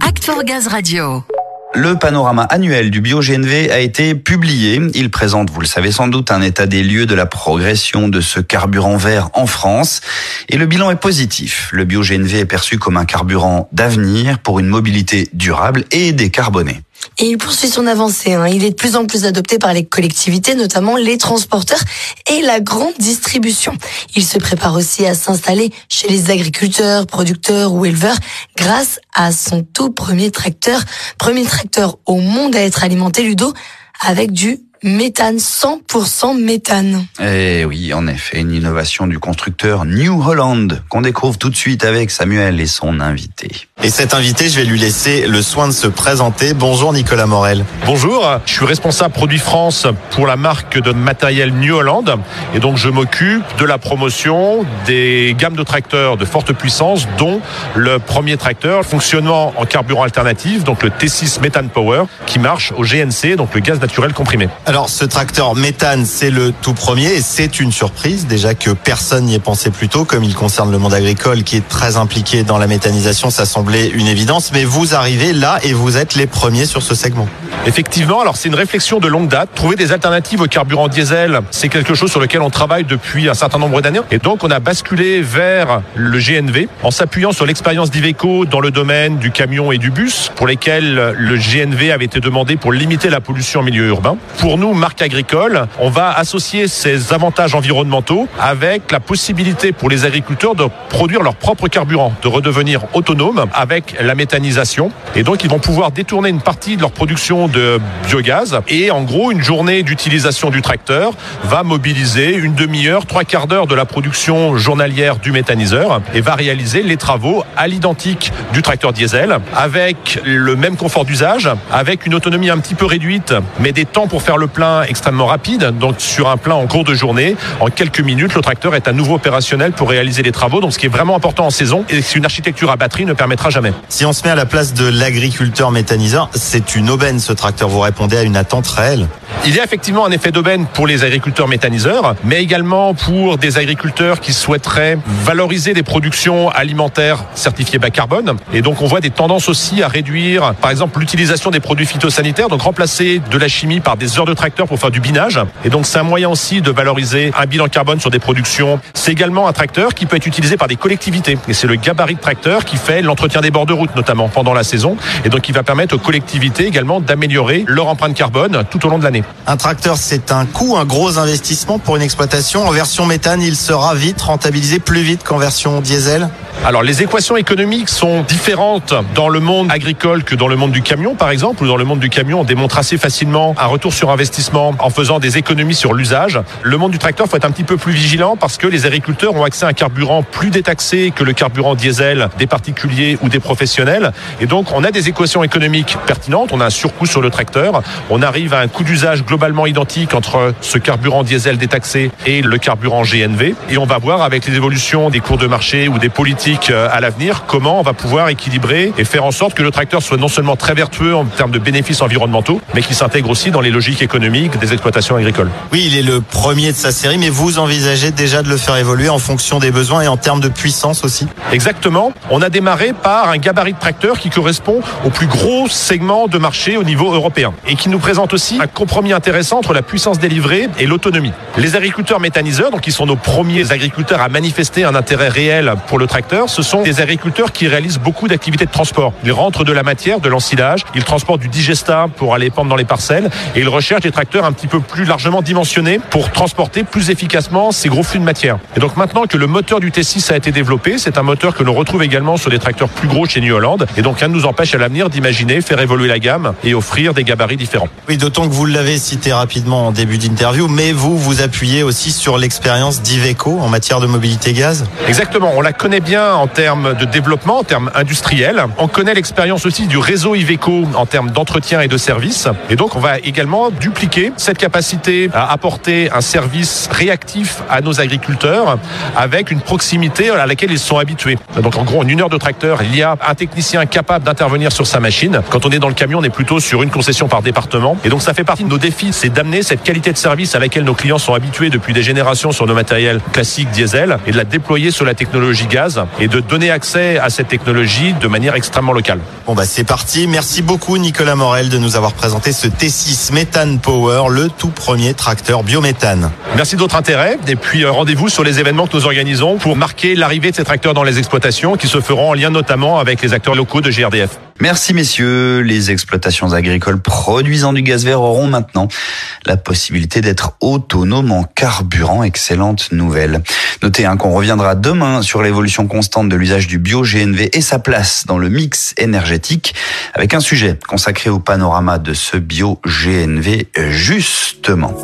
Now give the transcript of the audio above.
Act for Radio. Le panorama annuel du BioGNV a été publié. Il présente, vous le savez sans doute, un état des lieux de la progression de ce carburant vert en France. Et le bilan est positif. Le BioGNV est perçu comme un carburant d'avenir pour une mobilité durable et décarbonée. Et il poursuit son avancée. Hein. Il est de plus en plus adopté par les collectivités, notamment les transporteurs et la grande distribution. Il se prépare aussi à s'installer chez les agriculteurs, producteurs ou éleveurs grâce à son tout premier tracteur. Premier tracteur au monde à être alimenté, Ludo, avec du méthane, 100% méthane. Eh oui, en effet, une innovation du constructeur New Holland qu'on découvre tout de suite avec Samuel et son invité. Et cet invité, je vais lui laisser le soin de se présenter. Bonjour Nicolas Morel. Bonjour, je suis responsable produit France pour la marque de matériel New Holland et donc je m'occupe de la promotion des gammes de tracteurs de forte puissance dont le premier tracteur fonctionnement en carburant alternatif donc le T6 Methane Power qui marche au GNC donc le gaz naturel comprimé. Alors ce tracteur méthane, c'est le tout premier et c'est une surprise déjà que personne n'y ait pensé plus tôt comme il concerne le monde agricole qui est très impliqué dans la méthanisation, ça semblait une évidence mais vous arrivez là et vous êtes les premiers sur ce segment. Effectivement, alors c'est une réflexion de longue date. Trouver des alternatives au carburant diesel, c'est quelque chose sur lequel on travaille depuis un certain nombre d'années. Et donc on a basculé vers le GNV en s'appuyant sur l'expérience d'Iveco dans le domaine du camion et du bus, pour lesquels le GNV avait été demandé pour limiter la pollution en milieu urbain. Nous, marque agricole, on va associer ces avantages environnementaux avec la possibilité pour les agriculteurs de produire leur propre carburant, de redevenir autonomes avec la méthanisation. Et donc ils vont pouvoir détourner une partie de leur production de biogaz. Et en gros, une journée d'utilisation du tracteur va mobiliser une demi-heure, trois quarts d'heure de la production journalière du méthaniseur et va réaliser les travaux à l'identique du tracteur diesel avec le même confort d'usage, avec une autonomie un petit peu réduite, mais des temps pour faire le plein extrêmement rapide. Donc sur un plein en cours de journée, en quelques minutes, le tracteur est à nouveau opérationnel pour réaliser les travaux. Donc ce qui est vraiment important en saison et c'est une architecture à batterie ne permettra jamais. Si on se met à la place de l'agriculteur méthaniseur, c'est une aubaine ce tracteur. Vous répondez à une attente réelle. Il y a effectivement un effet d'aubaine pour les agriculteurs méthaniseurs, mais également pour des agriculteurs qui souhaiteraient valoriser des productions alimentaires certifiées bas carbone. Et donc on voit des tendances aussi à réduire, par exemple, l'utilisation des produits phytosanitaires, donc remplacer de la chimie par des heures de tracteur pour faire du binage. Et donc c'est un moyen aussi de valoriser un bilan carbone sur des productions. C'est également un tracteur qui peut être utilisé par des collectivités. Et c'est le gabarit de tracteur qui fait l'entretien des bords de route, notamment pendant la saison. Et donc il va permettre aux collectivités également d'améliorer leur empreinte carbone tout au long de l'année. Un tracteur, c'est un coût, un gros investissement pour une exploitation. En version méthane, il sera vite rentabilisé plus vite qu'en version diesel. Alors les équations économiques sont différentes dans le monde agricole que dans le monde du camion par exemple ou dans le monde du camion on démontre assez facilement un retour sur investissement en faisant des économies sur l'usage. Le monde du tracteur faut être un petit peu plus vigilant parce que les agriculteurs ont accès à un carburant plus détaxé que le carburant diesel des particuliers ou des professionnels. Et donc on a des équations économiques pertinentes, on a un surcoût sur le tracteur, on arrive à un coût d'usage globalement identique entre ce carburant diesel détaxé et le carburant GNV et on va voir avec les évolutions des cours de marché ou des politiques euh, à l'avenir comment on va pouvoir équilibrer et faire en sorte que le tracteur soit non seulement très vertueux en termes de bénéfices environnementaux, mais qu'il s'intègre aussi dans les logiques économiques des exploitations agricoles. Oui, il est le premier de sa série, mais vous envisagez déjà de le faire évoluer en fonction des besoins et en termes de puissance aussi? Exactement. On a démarré par un gabarit de tracteur qui correspond au plus gros segment de marché au niveau européen et qui nous présente aussi un compromis intéressant entre la puissance délivrée et l'autonomie. Les agriculteurs méthaniseurs, donc qui sont nos premiers agriculteurs à manifester un intérêt réel pour le tracteur, ce sont des agriculteurs qui réalisent beaucoup d'activités de transport. Ils rentrent de la matière, de l'ensilage, ils transportent du digesta pour aller pendre dans les parcelles et ils recherchent des tracteurs un petit peu plus largement dimensionnés pour transporter plus efficacement ces gros flux de matière. Et donc maintenant que le moteur du T6 a été développé, c'est un moteur que l'on retrouve également sur des tracteurs plus gros chez New Holland et donc rien ne nous empêche à l'avenir d'imaginer faire évoluer la gamme et offrir des gabarits différents. Oui, d'autant que vous l'avez cité rapidement en début d'interview, mais vous vous appuyez aussi sur l'expérience d'Iveco en matière de mobilité gaz. Exactement, on la connaît bien en termes de développement, en termes industriels. On connaît l'expérience aussi du réseau Iveco en termes d'entretien et de services. Et donc, on va également, du cette capacité à apporter un service réactif à nos agriculteurs avec une proximité à laquelle ils sont habitués. Donc en gros, en une heure de tracteur, il y a un technicien capable d'intervenir sur sa machine. Quand on est dans le camion, on est plutôt sur une concession par département. Et donc ça fait partie de nos défis, c'est d'amener cette qualité de service à laquelle nos clients sont habitués depuis des générations sur nos matériels classiques diesel et de la déployer sur la technologie gaz et de donner accès à cette technologie de manière extrêmement locale. Bon bah c'est parti. Merci beaucoup Nicolas Morel de nous avoir présenté ce T6 Methane Power, le tout premier tracteur biométhane. Merci de votre intérêt et puis euh, rendez-vous sur les événements que nous organisons pour marquer l'arrivée de ces tracteurs dans les exploitations qui se feront en lien notamment avec les acteurs locaux de GRDF. Merci messieurs. Les exploitations agricoles produisant du gaz vert auront maintenant la possibilité d'être autonomes en carburant. Excellente nouvelle. Notez hein, qu'on reviendra demain sur l'évolution constante de l'usage du bio-GNV et sa place dans le mix énergétique avec un sujet consacré au panorama de ce bio-GNV justement.